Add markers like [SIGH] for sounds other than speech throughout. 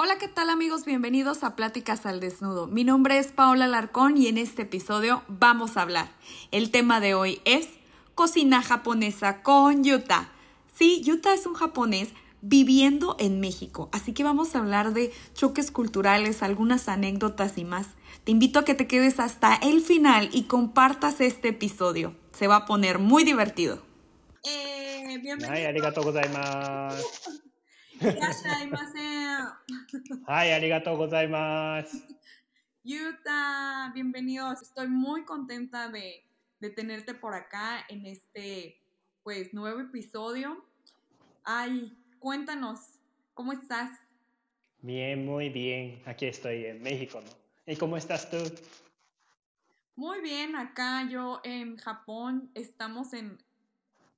Hola, ¿qué tal amigos? Bienvenidos a Pláticas al Desnudo. Mi nombre es Paola Larcón y en este episodio vamos a hablar. El tema de hoy es cocina japonesa con Yuta. Sí, Yuta es un japonés viviendo en México, así que vamos a hablar de choques culturales, algunas anécdotas y más. Te invito a que te quedes hasta el final y compartas este episodio. Se va a poner muy divertido. Eh, bienvenido. Ay, arigatou gozaimasu. Ay, arigatou gozaimasu. Yuta, bienvenidos. Estoy muy contenta de, de, tenerte por acá en este pues nuevo episodio. Ay, cuéntanos, ¿cómo estás? Bien, muy bien. Aquí estoy en México, ¿no? ¿Y cómo estás tú? Muy bien, acá yo en Japón estamos en,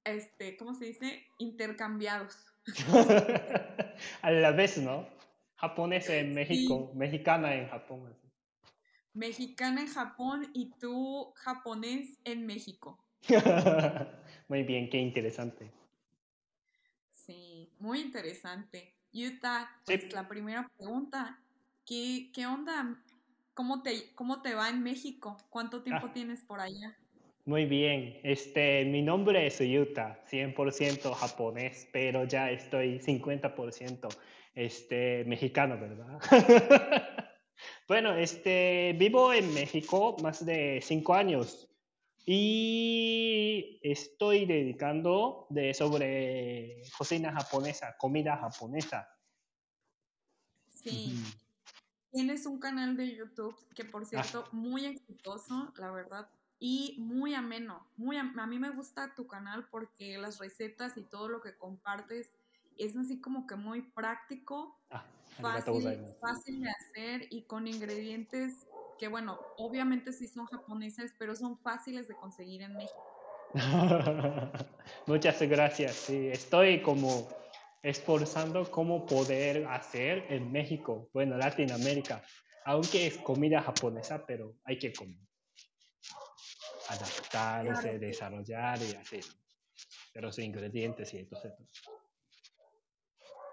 este, ¿cómo se dice? Intercambiados. [LAUGHS] a la vez, ¿no? Japonés en México, mexicana en Japón. Mexicana en Japón y tú japonés en México. [LAUGHS] muy bien, qué interesante. Sí, muy interesante. Yuta, pues la primera pregunta, ¿qué, ¿qué, onda? ¿Cómo te, ¿Cómo te va en México? ¿Cuánto tiempo ah. tienes por allá? Muy bien, este, mi nombre es Yuta, 100% japonés, pero ya estoy 50% este, mexicano, ¿verdad? [LAUGHS] bueno, este, vivo en México más de cinco años y estoy dedicando de sobre cocina japonesa, comida japonesa. Sí. Tienes un canal de YouTube que, por ah. cierto, muy exitoso, la verdad y muy ameno. Muy a, mí me gusta tu canal porque las recetas y todo lo que compartes es así como que muy práctico, ah, fácil, fácil de hacer y con ingredientes que, bueno, obviamente sí son japoneses, pero son fáciles de conseguir en México. [LAUGHS] Muchas gracias. Sí, estoy como esforzando cómo poder hacer en México, bueno, Latinoamérica, aunque es comida japonesa, pero hay que comer adaptarse, desarrollar y así. Pero los ingredientes y entonces.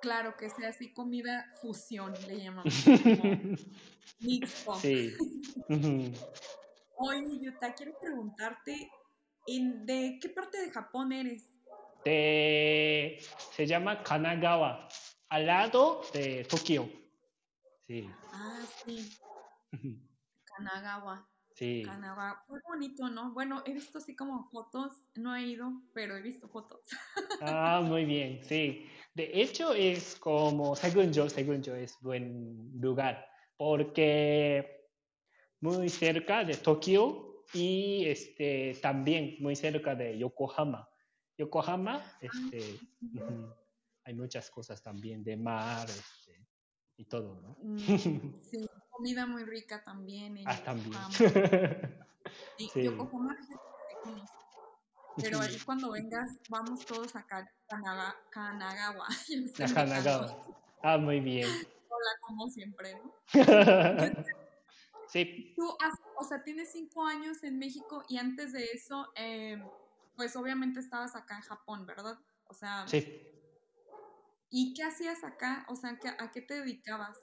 Claro, que sea así comida fusión, le llamamos. [LAUGHS] mixto. Sí. Oye, Yuta, quiero preguntarte, ¿en, ¿de qué parte de Japón eres? De, se llama Kanagawa, al lado de Tokio. Sí. Ah, sí. Kanagawa. Sí. Kanagawa. Muy bonito, ¿no? Bueno, he visto así como fotos, no he ido, pero he visto fotos. Ah, muy bien, sí. De hecho, es como, según yo, según yo, es buen lugar, porque muy cerca de Tokio y este, también muy cerca de Yokohama. Yokohama, ah, este, hay muchas cosas también de mar este, y todo, ¿no? Mm, sí comida muy rica también. ah, también. [LAUGHS] sí. Yokohama, pero ahí cuando vengas, vamos todos a Kanagawa. [LAUGHS] A Kanagawa. Ah, muy bien. Hola, como siempre, ¿no? [LAUGHS] sí. Tú, o sea, tienes cinco años en México y antes de eso, eh, pues obviamente estabas acá en Japón, ¿verdad? O sea. Sí. ¿Y qué hacías acá? O sea, ¿a qué te dedicabas?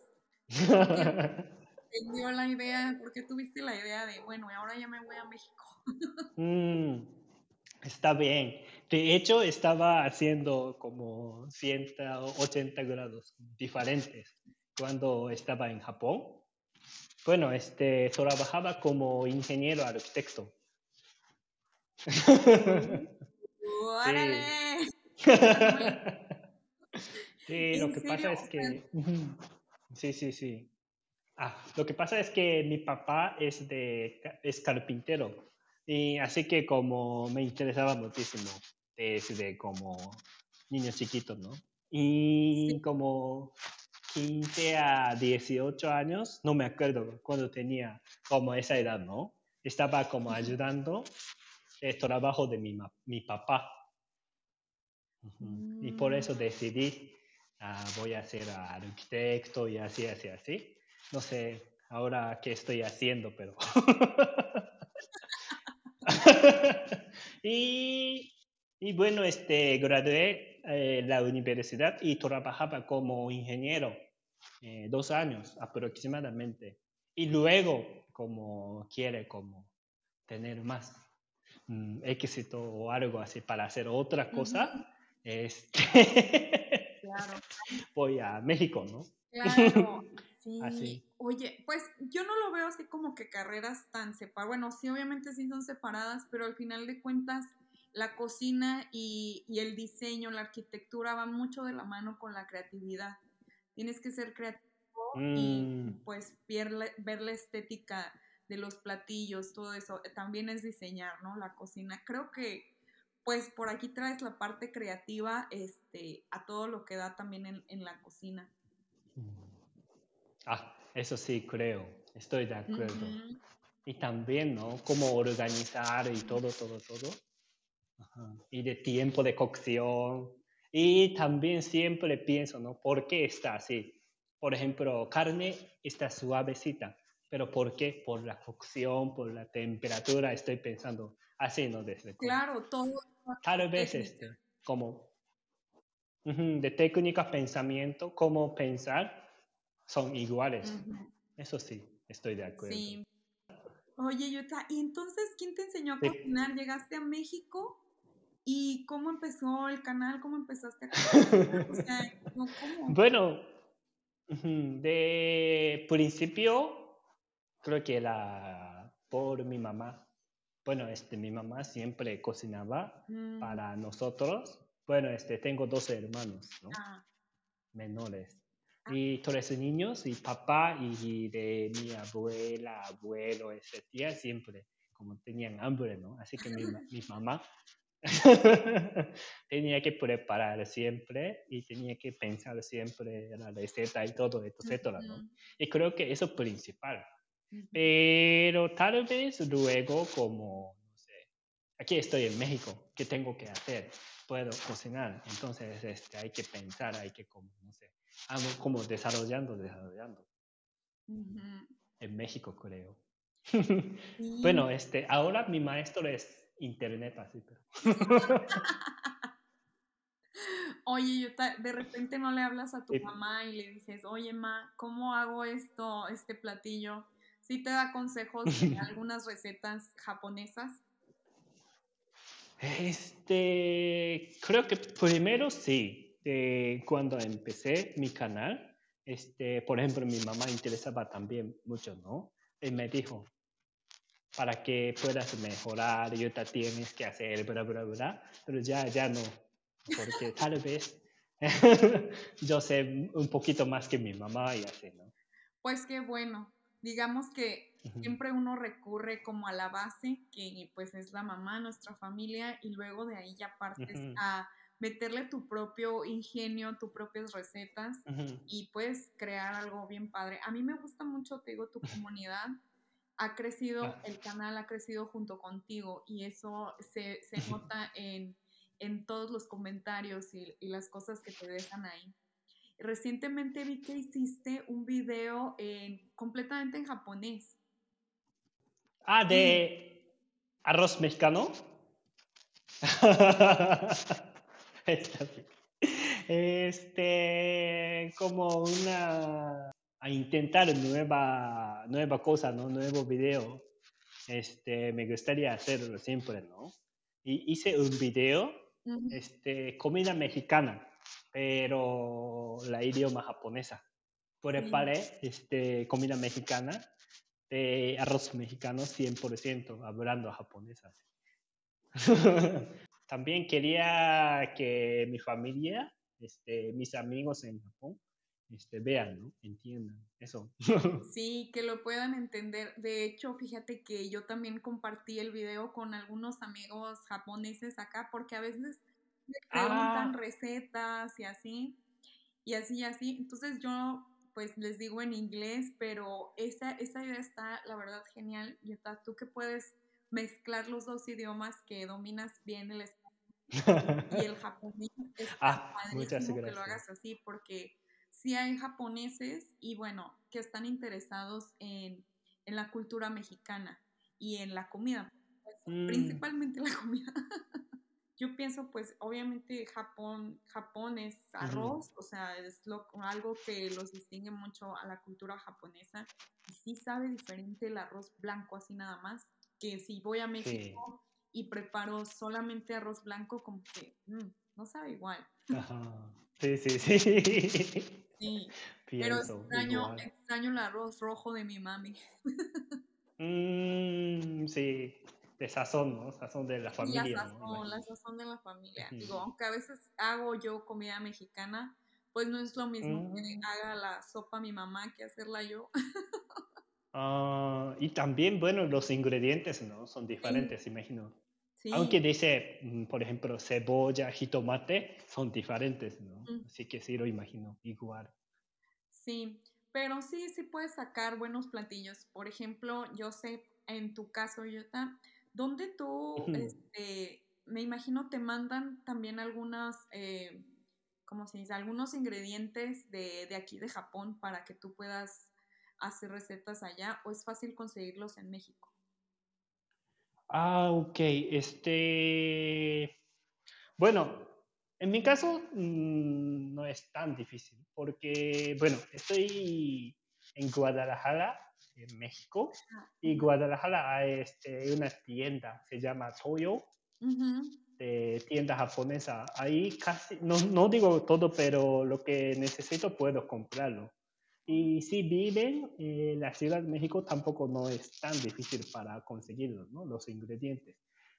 Dio la idea, por qué tuviste la idea de, bueno, ahora ya me voy a México? [LAUGHS] Mm, está bien. De hecho, estaba haciendo como 180 grados diferentes cuando estaba en Japón. Bueno, este, trabajaba como ingeniero arquitecto. [LAUGHS] ¡Órale! [LAUGHS] sí, lo que pasa es que... Sí, sí, sí. Ah, lo que pasa es que mi papá es, de, es carpintero y así que como me interesaba muchísimo desde como niño chiquito, ¿no? Y como 15 a 18 años, no me acuerdo cuando tenía como esa edad, ¿no? estaba como ayudando el trabajo de mi, mi papá. Y por eso mm. decidí, ah, voy a ser arquitecto y así, así, así. No sé ahora qué estoy haciendo, pero... [LAUGHS] y, y, bueno, este, gradué eh, la universidad y trabajaba como ingeniero eh, dos años aproximadamente. Y luego, como quiere, como tener más mm, éxito o algo así para hacer otra cosa, este, claro. [LAUGHS] voy a México, ¿no? Claro, sí. Oye, pues yo no lo veo así como que carreras tan separadas. Bueno, sí, obviamente sí son separadas, pero al final de cuentas la cocina y, y el diseño, la arquitectura van mucho de la mano con la creatividad. Tienes que ser creativo y mm. pues ver la, ver la estética de los platillos, todo eso, eh, también es diseñar, ¿no? La cocina. Creo que pues por aquí traes la parte creativa este, a todo lo que da también en, en la cocina. Ah, eso sí, creo, estoy de acuerdo. Y también, ¿no? Cómo organizar y todo, todo, todo. Y de tiempo de cocción. Y también siempre pienso, ¿no? ¿Por qué está así? Por ejemplo, carne está suavecita, pero ¿por qué? Por la cocción, por la temperatura, estoy pensando así, ¿no? Desde claro, todo. Tal vez este, como de técnica, pensamiento, cómo pensar, son iguales. Eso sí, estoy de acuerdo. Sí. Oye, Yuta, ¿y entonces quién te enseñó a cocinar? ¿Llegaste a México? ¿Y cómo empezó el canal? ¿Cómo empezaste a [LAUGHS] cocinar? o sea, ¿cómo? Bueno, de principio, creo que era por mi mamá. Bueno, este, mi mamá siempre cocinaba mm. para nosotros. Bueno, este, tengo dos hermanos, ¿no? Ah. Menores. Y tres niños, y papá y de mi abuela, abuelo, ese tía, siempre como tenían hambre, ¿no? Así que mi, mi mamá [LAUGHS] tenía que preparar siempre y tenía que pensar siempre la receta y todo, etcétera, ¿no? Y creo que eso es principal. Pero tal vez luego, como, no sé, aquí estoy en México, ¿qué tengo que hacer? Puedo cocinar, entonces este, hay que pensar, hay que, como, no sé, como desarrollando, desarrollando. En México, creo. [LAUGHS] bueno, este, ahora mi maestro es internet así, pero. [LAUGHS] Oye, yo de repente no le hablas a tu mamá y le dices, oye, ma, ¿cómo hago esto, este platillo? ¿Sí te da consejos de [LAUGHS] algunas recetas japonesas? Este, creo que primero sí, cuando empecé mi canal, este, por ejemplo, mi mamá interesaba también mucho, ¿no? Y me dijo, para que puedas mejorar, y te tienes que hacer, bla, bla, bla, pero ya, ya no, porque tal vez [LAUGHS] yo sé un poquito más que mi mamá y así, ¿no? Pues qué bueno, digamos que siempre uno recurre como a la base, que pues es la mamá, nuestra familia, y luego de ahí ya partes a meterle tu propio ingenio, tus propias recetas y puedes crear algo bien padre. A mí me gusta mucho, te digo, tu comunidad ha crecido, ah. el canal ha crecido junto contigo y eso se, se nota en, en, todos los comentarios y, y, las cosas que te dejan ahí. Recientemente vi que hiciste un video en, completamente en japonés. Ah, de arroz mexicano. [LAUGHS] [LAUGHS] este, como una a intentar nueva, nueva cosa, ¿no? Nuevo video. Este, me gustaría hacerlo siempre, ¿no? Y hice un video, este, comida mexicana, pero la idioma japonesa. Por el este, comida mexicana, de arroz mexicano 100%, hablando japonesa. [LAUGHS] También quería que mi familia, este, mis amigos en Japón, este, vean, ¿no? Entiendan eso. [LAUGHS] Sí, que lo puedan entender. De hecho, fíjate que yo también compartí el video con algunos amigos japoneses acá, porque a veces me preguntan ah. recetas y así, y así y así. Entonces yo pues les digo en inglés, pero esa, esa idea está, la verdad, genial. Yuta, tú que puedes mezclar los dos idiomas que dominas bien el español y el japonés. Es [LAUGHS] ah, gracias. que lo hagas así porque sí hay japoneses y bueno, que están interesados en, en la cultura mexicana y en la comida, pues, mm. principalmente la comida. [LAUGHS] Yo pienso, pues, obviamente Japón, Japón es arroz, o sea, es lo, algo que los distingue mucho a la cultura japonesa. Y sí sabe diferente el arroz blanco así nada más, que si voy a México y preparo solamente arroz blanco, como que mm, no sabe igual. Sí, sí, sí. Sí, pero extraño, extraño el arroz rojo de mi mami. Mm, sí, de sazón, ¿no? Sazón de la familia. La sazón, la sazón de la familia. Digo, aunque a veces hago yo comida mexicana, pues no es lo mismo que mm. haga la sopa mi mamá que hacerla yo. Ah, y también, bueno, los ingredientes, ¿no? Son diferentes, imagino. Aunque dice, mm, por ejemplo, cebolla, jitomate, son diferentes, ¿no? Mm. Así que sí lo imagino, igual. Sí, pero sí, sí puedes sacar buenos platillos. Por ejemplo, yo sé, en tu caso, Yota, ¿dónde tú, este, me imagino, te mandan también algunas, eh, ¿cómo se dice? Algunos ingredientes de, de aquí de Japón para que tú puedas hacer recetas allá o es fácil conseguirlos en México? Ah, ok. Este, bueno, en mi caso mm, no es tan difícil porque, bueno, estoy en Guadalajara, en México, ah, y Guadalajara hay este, una tienda, se llama Toyo, de tienda japonesa. Ahí casi, no, no digo todo, pero lo que necesito puedo comprarlo. Y si viven en la Ciudad de México, tampoco no es tan difícil para conseguirlos, ¿no? Los ingredientes.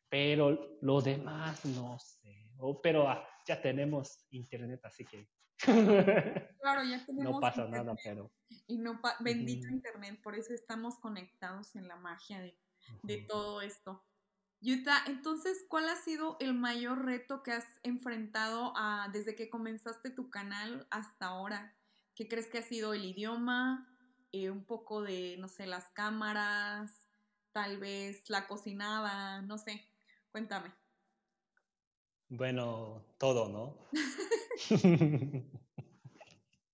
Pero lo demás no sé. pero ah, ya tenemos internet, así que. [LAUGHS] Claro, ya tenemos. no pasa nada, pero. Y no bendito internet, por eso estamos conectados en la magia de, de todo esto. Yuta, entonces, ¿cuál ha sido el mayor reto que has enfrentado a, desde que comenzaste tu canal hasta ahora? ¿Qué crees que ha sido el idioma? Eh, un poco de, no sé, las cámaras, tal vez la cocinada, no sé. Cuéntame. Bueno, todo, ¿no? [LAUGHS]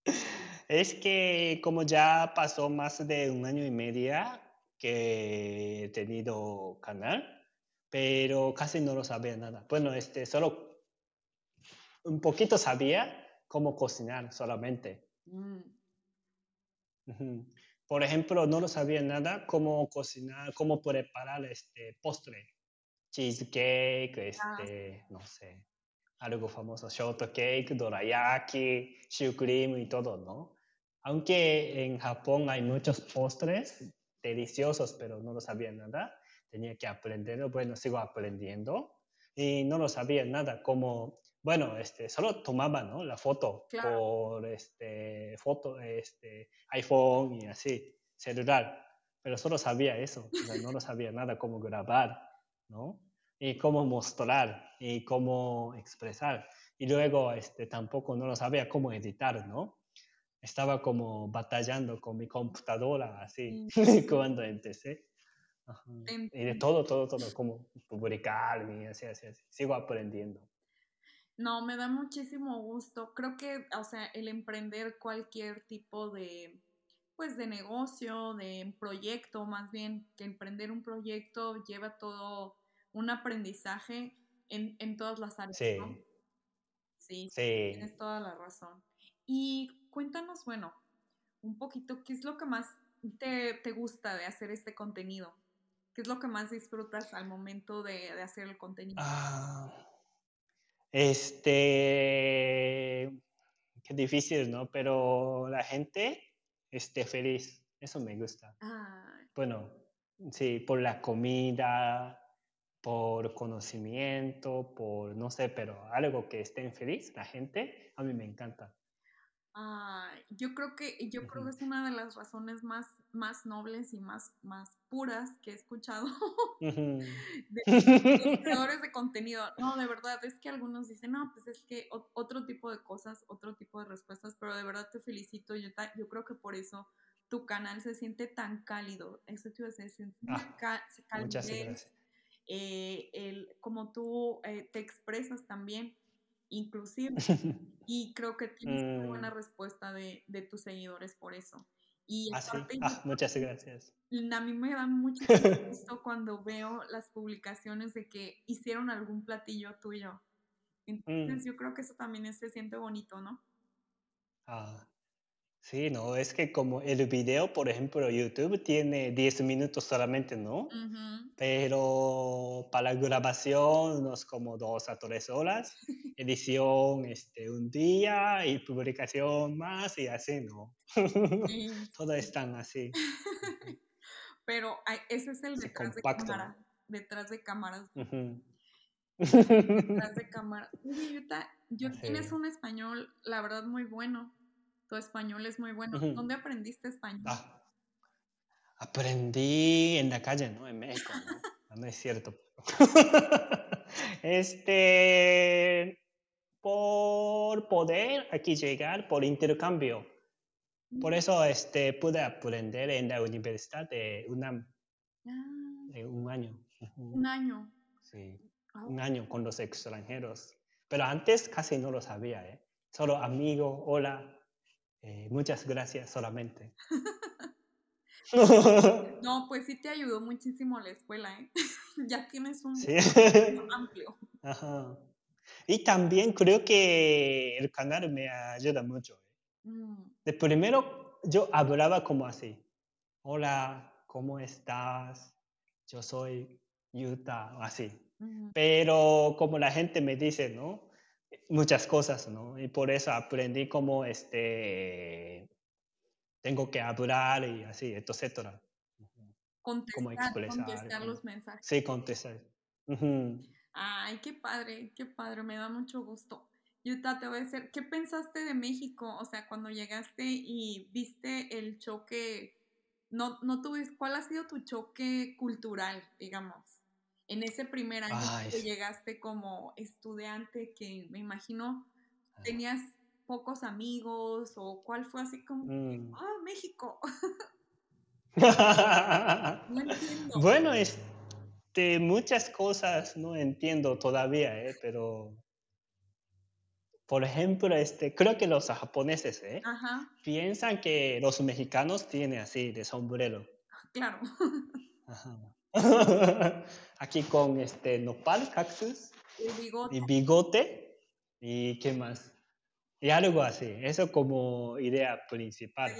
[LAUGHS] es que como ya pasó más de un año y media que he tenido canal, pero casi no lo sabía nada. Bueno, este, solo un poquito sabía cómo cocinar solamente. Mm. Por ejemplo, no lo sabía nada cómo cocinar, cómo preparar este postre, cheesecake, ah. este, no sé, algo famoso, shortcake, dorayaki, cream y todo, ¿no? Aunque en Japón hay muchos postres deliciosos, pero no lo sabía nada, tenía que aprenderlo, bueno, sigo aprendiendo y no lo sabía nada, como bueno, este, solo tomaba ¿no? la foto por este, foto, este, iPhone y así, celular, pero solo sabía eso, no lo sabía nada cómo grabar, ¿no? Y cómo mostrar y cómo expresar. Y luego este, tampoco no lo sabía cómo editar, ¿no? Estaba como batallando con mi computadora así [LAUGHS] cuando empecé. Y de todo, todo, todo, como publicar y así, así, así. Sigo aprendiendo. No, me da muchísimo gusto. Creo que, o sea, el emprender cualquier tipo de, pues, de negocio, de proyecto, más bien, que emprender un proyecto lleva todo un aprendizaje en, en todas las áreas. Sí. sí. Sí, tienes toda la razón. Y cuéntanos, bueno, un poquito, ¿qué es lo que más te, te gusta de hacer este contenido? ¿Qué es lo que más disfrutas al momento de, de hacer el contenido? Ah este, qué difícil, ¿no? Pero la gente esté feliz, eso me gusta. Bueno, sí, por la comida, por conocimiento, por no sé, pero algo que estén feliz, la gente, a mí me encanta. Ah, yo creo que yo creo que es una de las razones más, más nobles y más, más puras que he escuchado [LAUGHS] de, creadores de contenido. No, de verdad, es que algunos dicen, no, pues es que otro tipo de cosas, otro tipo de respuestas, pero de verdad te felicito. Yo, yo creo que por eso tu canal se siente tan cálido. Eso te iba a decir, se siente ah, Muchas gracias. Eh, el, como tú eh, te expresas también inclusive. [LAUGHS] y creo que tienes una buena mm. respuesta de, de, tus seguidores por eso. Y ah, ah, muchas gracias. A mí me da mucho [LAUGHS] gusto cuando veo las publicaciones de que hicieron algún platillo tuyo. Entonces mm. yo creo que eso también se siente bonito, ¿no? Ah, Sí, no, es que como el video, por ejemplo, YouTube tiene 10 minutos solamente, ¿no? Pero para grabación unos como 2 a 3 horas, [LAUGHS] edición este, un día y publicación más y así, ¿no? [LAUGHS] Todo es tan así. [LAUGHS] Pero ese es el detrás de cámara, detrás de cámaras. detrás de cámara. yo tienes un español, la verdad, muy bueno tu español es muy bueno. ¿Dónde aprendiste español? Ah, aprendí en la calle, ¿no? En México, ¿no? no es cierto. [LAUGHS] este, por poder aquí llegar por intercambio. Por eso este, pude aprender en la universidad de UNAM. Ah. un año. Un año. Sí, ah, un año con los extranjeros. Pero antes casi no lo sabía, ¿eh? Solo amigo, hola, eh, muchas gracias solamente. [LAUGHS] [LAUGHS] no, pues sí te ayudó muchísimo la escuela, ¿eh? [LAUGHS] ya tienes un sí. amplio. Ajá. Y también creo que el canal me ayuda mucho. ¿eh? Mm. De primero yo hablaba como así. Hola, ¿cómo estás? Yo soy Yuta, así. Pero como la gente me dice, ¿no? Muchas cosas, ¿no? Y por eso aprendí cómo este, tengo que hablar y así, etcétera. Contestar, contestar los mensajes. Sí, contestar. Ay, qué padre, qué padre, me da mucho gusto. Yuta, te voy a decir, ¿qué pensaste de México? O sea, cuando llegaste y viste el choque, no, no tuviste, ¿cuál ha sido tu choque cultural, digamos? En ese primer año que llegaste como estudiante, que me imagino tenías pocos amigos o cuál fue así como, mm. ah, México. [LAUGHS] no entiendo. Bueno, este, muchas cosas no entiendo todavía, ¿eh? pero por ejemplo, este, creo que los japoneses ¿eh? piensan que los mexicanos tienen así de sombrero. Claro. [LAUGHS] Ajá. [LAUGHS] Aquí con este nopal, cactus. Y bigote. Y qué más. Y algo así. Eso como idea principal.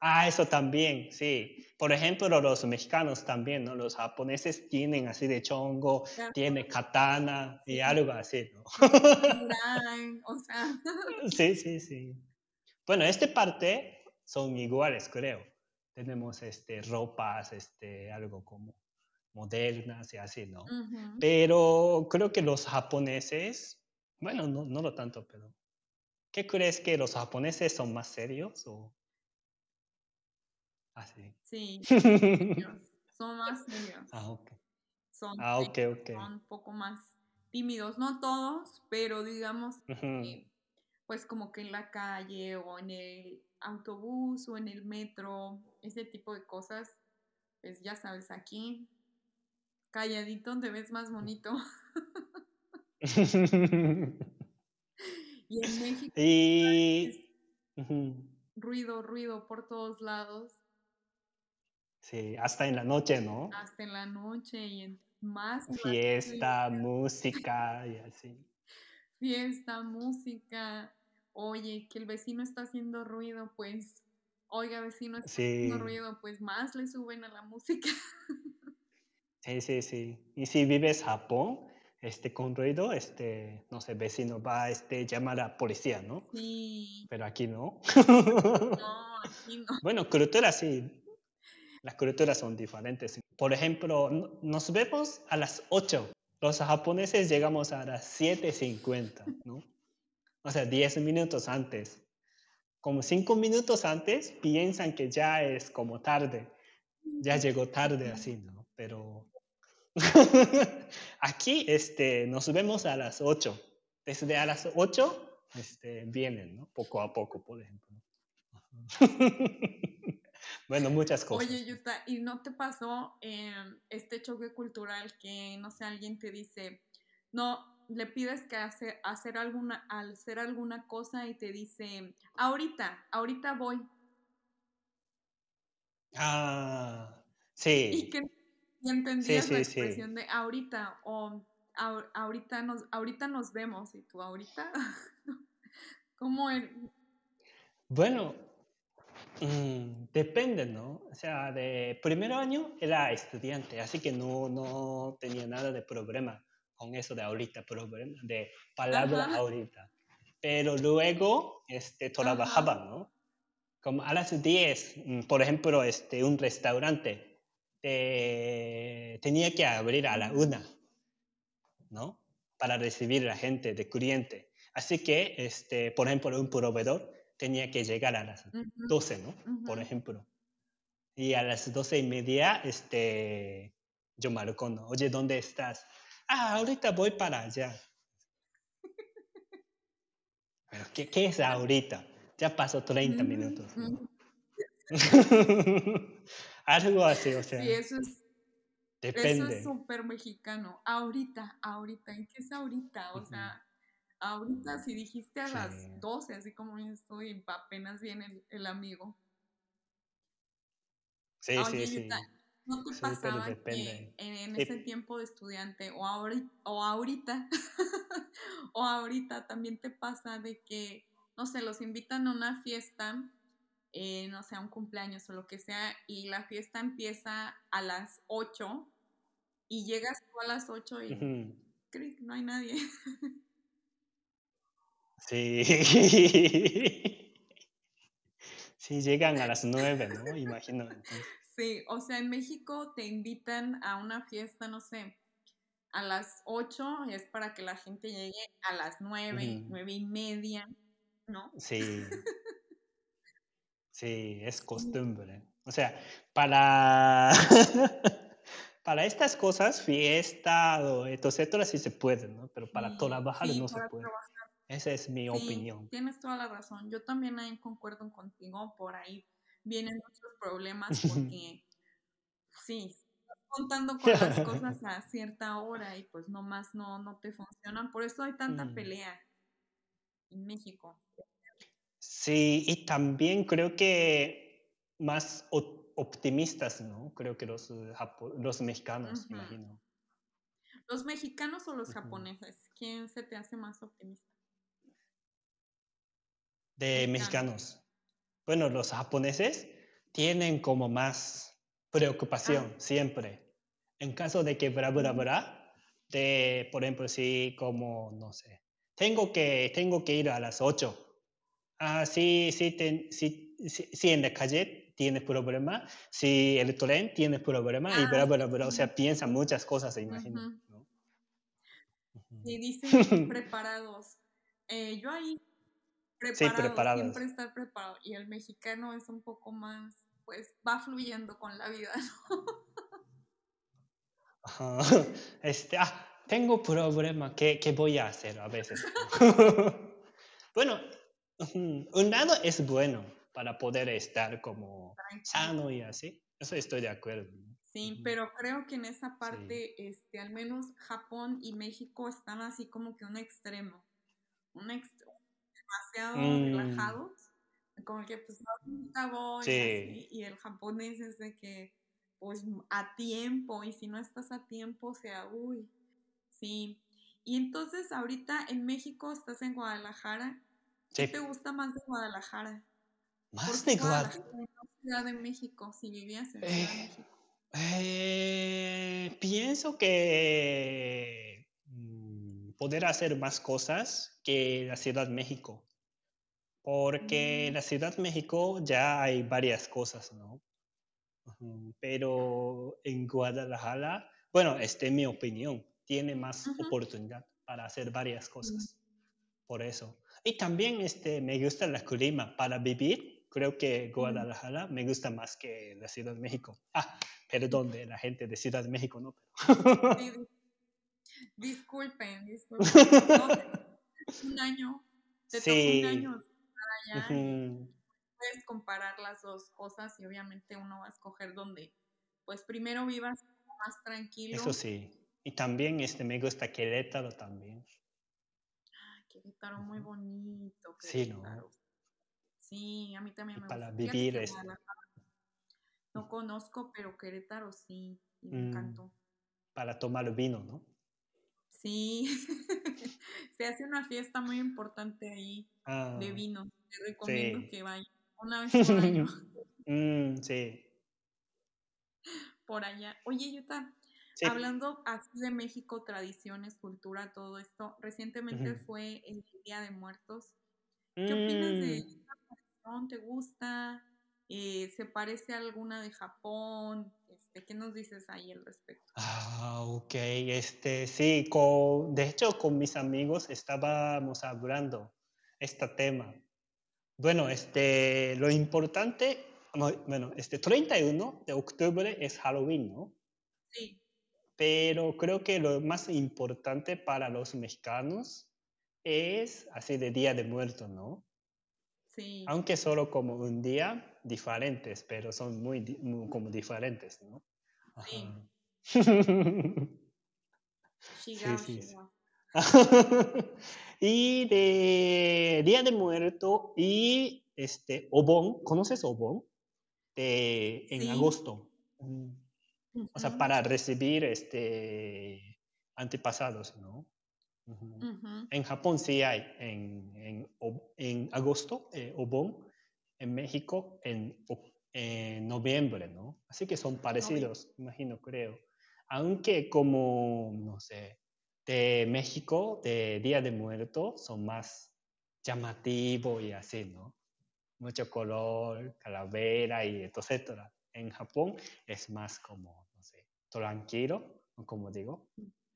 Ah, eso también, sí. Por ejemplo, los mexicanos también, ¿no? Los japoneses tienen así de chongo, tienen katana y algo así, ¿no? [LAUGHS] o sea. [LAUGHS] Sí, sí, sí. Bueno, esta parte son iguales, creo. Tenemos este, ropas, este, algo como modernas y así, ¿no? Pero creo que los japoneses, bueno, no, no lo tanto, pero ¿qué crees que los japoneses son más serios o así? Sí, [LAUGHS] son más serios. Ah, ok. Son, ah, ok, ok. Son un poco más tímidos, no todos, pero digamos pues como que en la calle o en el autobús o en el metro, ese tipo de cosas, pues ya sabes, aquí calladito te ves más bonito. [LAUGHS] y en México y... ruido, ruido por todos lados. Sí, hasta en la noche, ¿no? Hasta en la noche y en más. Fiesta, música [LAUGHS] y así. Fiesta, música. Oye, que el vecino está haciendo ruido, pues, oiga, vecino está haciendo ruido, pues más le suben a la música. [LAUGHS] Sí, sí, sí. Y si vives en Japón, este, con ruido, este, no sé, vecino va a este, llamar a policía, ¿no? Sí. Pero aquí no. No, aquí no. [LAUGHS] bueno, culturas sí. Las culturas son diferentes. Por ejemplo, nos vemos a las 8. Los japoneses llegamos a las 7.50, ¿no? O sea, 10 minutos antes. como cinco minutos antes piensan que ya es como tarde, ya llegó tarde así, ¿no? Pero [LAUGHS] aquí este, nos vemos a las 8. Desde a las 8 este, vienen, ¿no? Poco a poco, por ejemplo. [LAUGHS] bueno, muchas cosas. Oye, Yuta, ¿y no te pasó este choque cultural que, no sé, alguien te dice, no, le pides que hace, hacer alguna, hacer alguna cosa y te dice, ahorita, ahorita voy. Ah, sí. Y que entendías la expresión de ahorita o ahorita nos, ahorita nos vemos y tú ahorita. [LAUGHS] ¿Cómo? Bueno, mm, depende, ¿no? O sea, de primer año era estudiante, así que no, no tenía nada de problema con eso de ahorita, problema de palabra ahorita. Pero luego este, trabajaba, ¿no? Como a las 10, mm, por ejemplo, este, un restaurante tenía que abrir a la una, ¿no? Para recibir a la gente de cliente. Así que, este, por ejemplo, un proveedor tenía que llegar a las 12, ¿no? Por ejemplo. Y a las 12 y media, este, yo marco, ¿no? Oye, ¿dónde estás? Ah, ahorita voy para allá. [LAUGHS] ¿qué, ¿qué, es ahorita? Ya pasó 30 minutos. [LAUGHS] Algo así, o sea. Sí, eso es. Depende. Eso es súper mexicano. Ahorita, ahorita. ¿En qué es ahorita? O sea, ahorita si dijiste a las 12, así como yo estoy, apenas viene el, amigo. Sí, sí, sí. ¿No te pasaba que en, ese tiempo de estudiante o ahorita, o ahorita, [LAUGHS] o ahorita también te pasa de que, no sé, los invitan a una fiesta, eh, no sé, un cumpleaños o lo que sea, y la fiesta empieza a las 8 y llegas tú a las 8 y que no hay nadie. [LAUGHS] Sí. Sí, llegan a las 9, ¿no? Imagino. Sí, o sea, en México te invitan a una fiesta, no sé, a las 8 es para que la gente llegue a las 9, nueve y media, ¿no? Sí. [LAUGHS] sí, es costumbre. O sea, para, [LAUGHS] para estas cosas, fiesta o etcétera, sí se puede, ¿no? Pero para trabajar no se puede. Esa es mi opinión. Tienes toda la razón. Yo también ahí concuerdo contigo por ahí vienen muchos problemas [LAUGHS] porque sí, contando con las cosas a cierta hora y pues nomás no, no te funcionan. Por eso hay tanta mm. pelea en México. Sí, y también creo que más optimistas, ¿no? Creo que los, eh, los mexicanos, imagino. ¿Los mexicanos o los japoneses? ¿Quién se te hace más optimista? De mexicanos bueno, los japoneses tienen como más preocupación ah. siempre. En caso de que bla, bla, bla, de, por ejemplo, si como, no sé, tengo que, tengo que ir a las 8. Ah, sí, sí, sí, sí, en la calle tienes problema, si el tren tiene problema y bla, ah, bla, bla, o sea, piensan muchas cosas, se imagino. Y dicen preparados. Eh, yo ahí preparado, siempre estar preparado. Y el mexicano es un poco más, pues va fluyendo con la vida, ¿no? [LAUGHS] Este, ah, tengo problema, ¿qué, ¿qué, voy a hacer a veces? [LAUGHS] [LAUGHS] bueno, un lado es bueno para poder estar como sano y así, eso estoy de acuerdo. Sí, pero creo que en esa parte, este, al menos Japón y México están así como que un extremo, un, extremo demasiado mm. relajados, como que pues ahorita voy y, el japonés es de que pues a tiempo y si no estás a tiempo, o sea, uy, sí. Y entonces ahorita en México estás en Guadalajara, ¿qué te gusta más de Guadalajara? Más de Guadalajara. Ciudad de México, si vivías en Ciudad de eh, México. Eh, pienso que mm, poder hacer más cosas que la Ciudad de México porque en mm. la Ciudad de México ya hay varias cosas, ¿no? Pero en Guadalajara, bueno, esta es mi opinión, tiene más oportunidad para hacer varias cosas. por eso. Y también este, me gusta la clima para vivir. Creo que Guadalajara me gusta más que la Ciudad de México. Ah, perdón de la gente de Ciudad de México, ¿no? disculpen, disculpen. [LAUGHS] un año, te sí. un año allá puedes comparar las dos cosas y obviamente uno va a escoger donde, pues primero vivas más tranquilo. Eso sí. Y también este, me gusta Querétaro también. Querétaro, muy bonito. Sí, ¿no? Sí, a mí también me gusta. Para vivir este. No conozco, pero Querétaro sí, me mm, encantó. Para tomar vino, ¿no? Sí, [LAUGHS] se hace una fiesta muy importante ahí de ah, vino. Te recomiendo que vaya una vez por [LAUGHS] año. mm, sí. Por allá. Oye, Yuta, hablando así de México, tradiciones, cultura, todo esto, recientemente fue el Día de Muertos. ¿Qué opinas de mm. esta tradición? ¿Te gusta? Eh, ¿Se parece a alguna de Japón? Este, ¿Qué nos dices ahí al respecto? Ah, ok, este, sí, con, de hecho con mis amigos estábamos hablando este tema. Bueno, este, lo importante, bueno, este 31 de octubre es Halloween, ¿no? Sí. Pero creo que lo más importante para los mexicanos es así de Día de Muertos, ¿no? Sí. Aunque solo como un día diferentes, pero son muy, como diferentes, ¿no? Sí. [LAUGHS] sí, sí, sí. [LAUGHS] y de Día de Muerto y este Obón, ¿conoces Obón? De, en agosto. Mm. O sea, para recibir este antepasados, ¿no? En Japón sí hay, en, en, en agosto, eh, Obón, en México en, en, noviembre, ¿no? Así que son parecidos, imagino, creo. Aunque como, no sé, de México, de Día de Muertos, son más llamativos y así, ¿no? Mucho color, calavera y etcétera. En Japón es más como, tranquilo, como digo.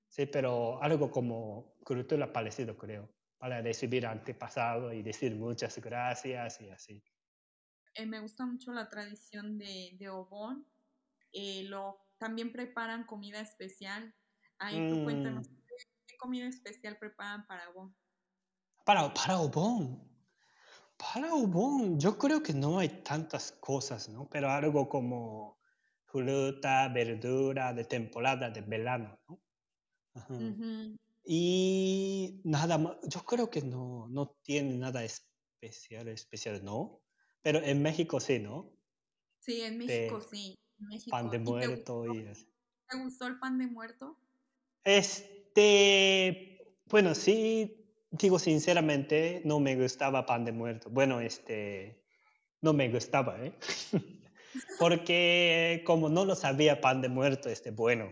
Sí, pero algo como cultura parecido, creo, para recibir antepasado y decir muchas gracias y así. Eh, me gusta mucho la tradición de, de Obón. Eh, lo, también preparan comida especial. Ahí tú cuéntanos mm comida especial preparan para Obon? Para, para Obon. Para Obon, yo creo que no hay tantas cosas, ¿no? Pero algo como fruta, verdura de temporada de verano, ¿no? Y nada más, yo creo que no, no tiene nada especial, especial, ¿no? Pero en México sí, ¿no? Sí, en México sí. Pan de muerto y, ¿Te gustó el pan de muerto? Es, este, bueno, sí, digo sinceramente, no me gustaba pan de muerto. Bueno, este, no me gustaba, ¿eh? [LAUGHS] Porque como no lo sabía pan de muerto, este, bueno.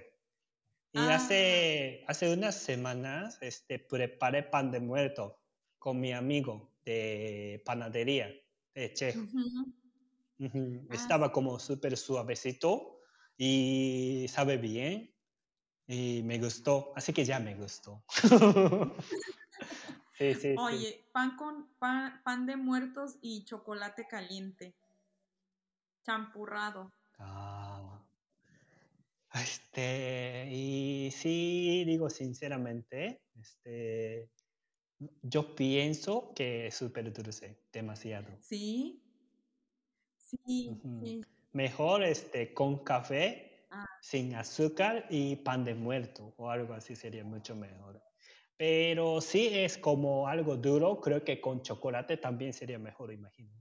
Y ah. hace, hace unas semanas, este, preparé pan de muerto con mi amigo de panadería de Che. Ah, Estaba como súper suavecito y sabe bien y me gustó, así que ya me gustó. [LAUGHS] sí, sí, Oye, pan con pan, de muertos y chocolate caliente, champurrado. Ah. Este, y sí, digo sinceramente, este, yo pienso que es súper dulce, demasiado. Sí, sí, sí. Mejor este, con café sin azúcar y pan de muerto o algo así sería mucho mejor. Pero si es como algo duro, creo que con chocolate también sería mejor, imagino.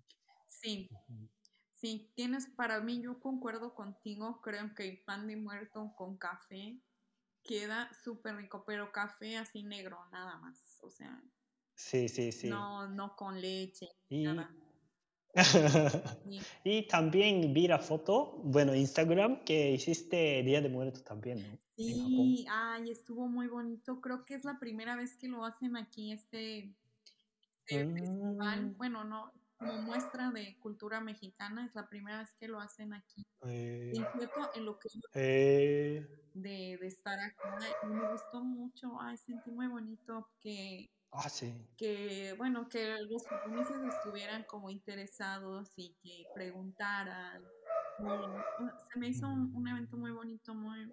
Sí, sí, tienes, para mí yo concuerdo contigo, creo que el pan de muerto con café queda súper rico, pero café así negro, nada más, o sea. Sí, sí, sí. No, no con leche, nada. [LAUGHS] y también vi la foto, bueno, Instagram, que hiciste Día de Muertos también, ¿no? Sí, ay, estuvo muy bonito. Creo que es la primera vez que lo hacen aquí, este, festival. Mm. Bueno, no, como muestra de cultura mexicana. Es la primera vez que lo hacen aquí. Eh, Inquieto en lo que yo eh, de, de estar acá y me gustó mucho. Ay, sentí muy bonito que, ah, sí. que bueno, que los japoneses estuvieran como interesados y que preguntaran. y, se me hizo un, un evento muy bonito, muy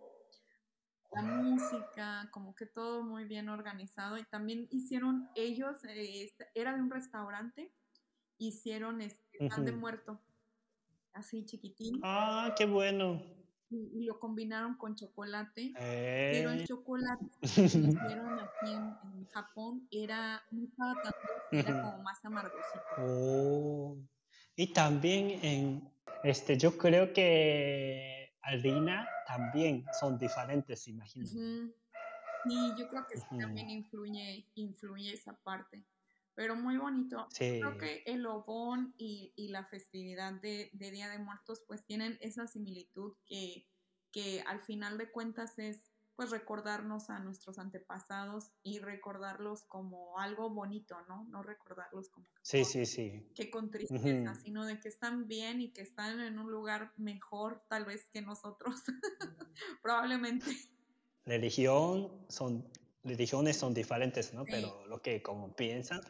la música, como que todo muy bien organizado y también hicieron ellos, eh, era de un restaurante, hicieron este pan de muerto, así chiquitín, Ah, qué bueno. y, y lo combinaron con chocolate, pero el Eh, chocolate [LAUGHS] que hicieron aquí en, en Japón era, no estaba tan era como más amargosito. Oh. Y también en, este, yo creo que harina también son diferentes, imagino. Y yo creo que sí también influye, influye esa parte. Pero muy bonito. Sí. Creo que el Obón y, y la festividad de, de Día de Muertos pues tienen esa similitud que, que al final de cuentas es pues recordarnos a nuestros antepasados y recordarlos como algo bonito, ¿no? No recordarlos como que Sí, con- sí, sí. que con tristeza, sino de que están bien y que están en un lugar mejor tal vez que nosotros, [LAUGHS] probablemente. Religión son, religiones son diferentes, ¿no? Sí. Pero lo que como piensan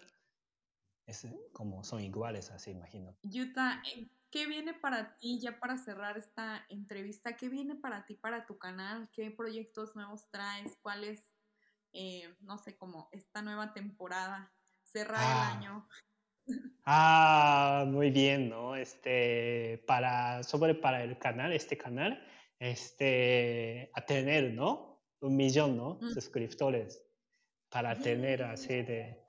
es como son iguales, así imagino. Yuta, eh, ¿qué viene para ti ya para cerrar esta entrevista? ¿Qué viene para ti, para tu canal? ¿Qué proyectos nuevos traes? ¿Cuál es, eh, no sé, como esta nueva temporada? Cerrar Ah. el año. [LAUGHS] Ah, muy bien, ¿no? Este, para, sobre para el canal, este canal, este, a tener, ¿no? Un millón, ¿no? Mm. Suscriptores. Para tener así de,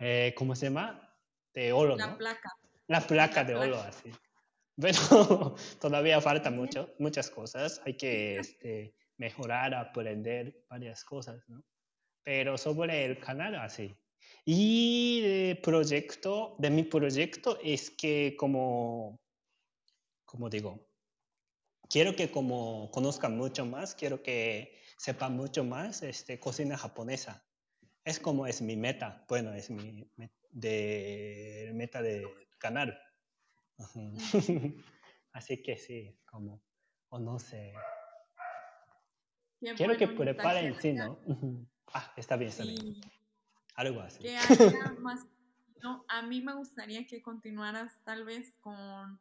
eh, ¿cómo se llama? De oro, La ¿no? placa. La placa La de oro, así. Pero [LAUGHS] todavía falta mucho, muchas cosas. Hay que este, mejorar, aprender varias cosas, ¿no? Pero sobre el canal, así. Y de proyecto, de mi proyecto es que como, como digo, quiero que como conozcan mucho más, quiero que sepan mucho más este, cocina japonesa. Es como es mi meta, bueno, es mi de, meta de canal. [LAUGHS] Así que sí, como, o no sé. Quiero que preparen, sí, ¿no? Ah, está bien, está bien. Algo así. que haya más. No, a mí me gustaría que continuaras tal vez con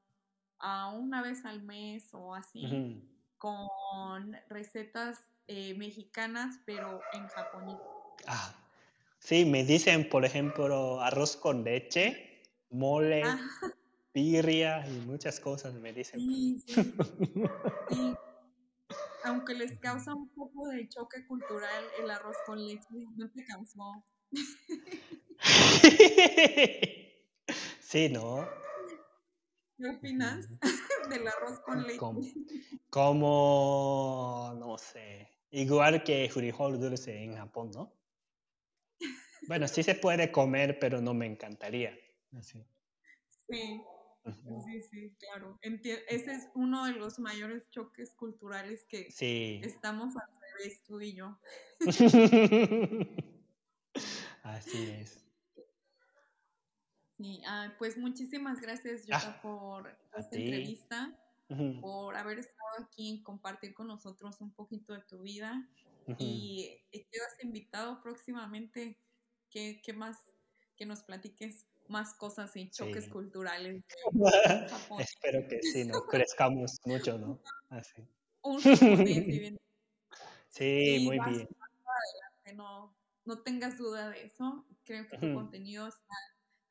a una vez al mes o así. Con recetas eh, mexicanas, pero en japonés. Ah, sí, me dicen, por ejemplo, arroz con leche, mole, Ah, birria y muchas cosas me dicen. sí, sí, [LAUGHS] sí. Aunque les causa un poco de choque cultural el arroz con leche, ¿no te causó? Sí, ¿no? ¿Qué opinas [LAUGHS] del arroz con leche? Como, como, no sé, igual que frijol dulce en Japón, ¿no? Bueno, sí se puede comer, pero no me encantaría. Así. Sí, Ujú. sí, sí, claro. Enti- ese es uno de los mayores choques culturales que Sí. estamos al revés, tú y yo. [LAUGHS] Así es. Sí, ah, pues muchísimas gracias, Ah, Jota, por esta ti. entrevista. Ujú, por haber estado aquí y compartir con nosotros un poquito de tu vida. ujú. Y eh, quedas invitado próximamente. ¿Qué, qué más? Que nos platiques más cosas y choques Sí. culturales. [LAUGHS] Espero que sí, ¿no? [LAUGHS] Crezcamos mucho, ¿no? Así. Un japonés [LAUGHS] viviendo. Sí, Sí, muy vas- bien. no, no tengas duda de eso. Creo que tu contenido está,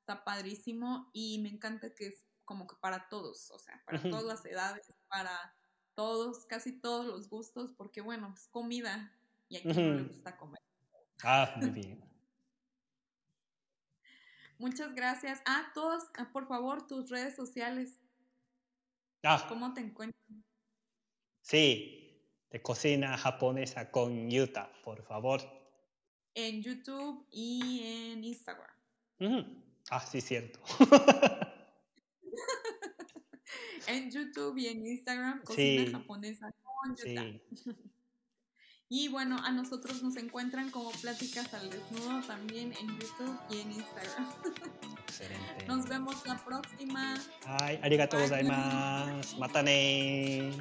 está padrísimo y me encanta que es como que para todos, o sea, para todas las edades, para todos, casi todos los gustos, porque bueno, es comida y a quien no le gusta comer. Ah, muy bien. Muchas gracias. Ah, todos, ah, por favor, tus redes sociales, Ah, ¿cómo te encuentran? sí, de cocina japonesa con Yuta, por favor. En YouTube y en Instagram. Ah, sí, cierto. [LAUGHS] En YouTube y en Instagram, cocina Sí. japonesa con Yuta. Sí. [LAUGHS] Y bueno, a nosotros nos encuentran como Pláticas al Desnudo también en YouTube y en Instagram. Excelente. Nos vemos la próxima. Ay, arigatou gozaimasu. Mata ne.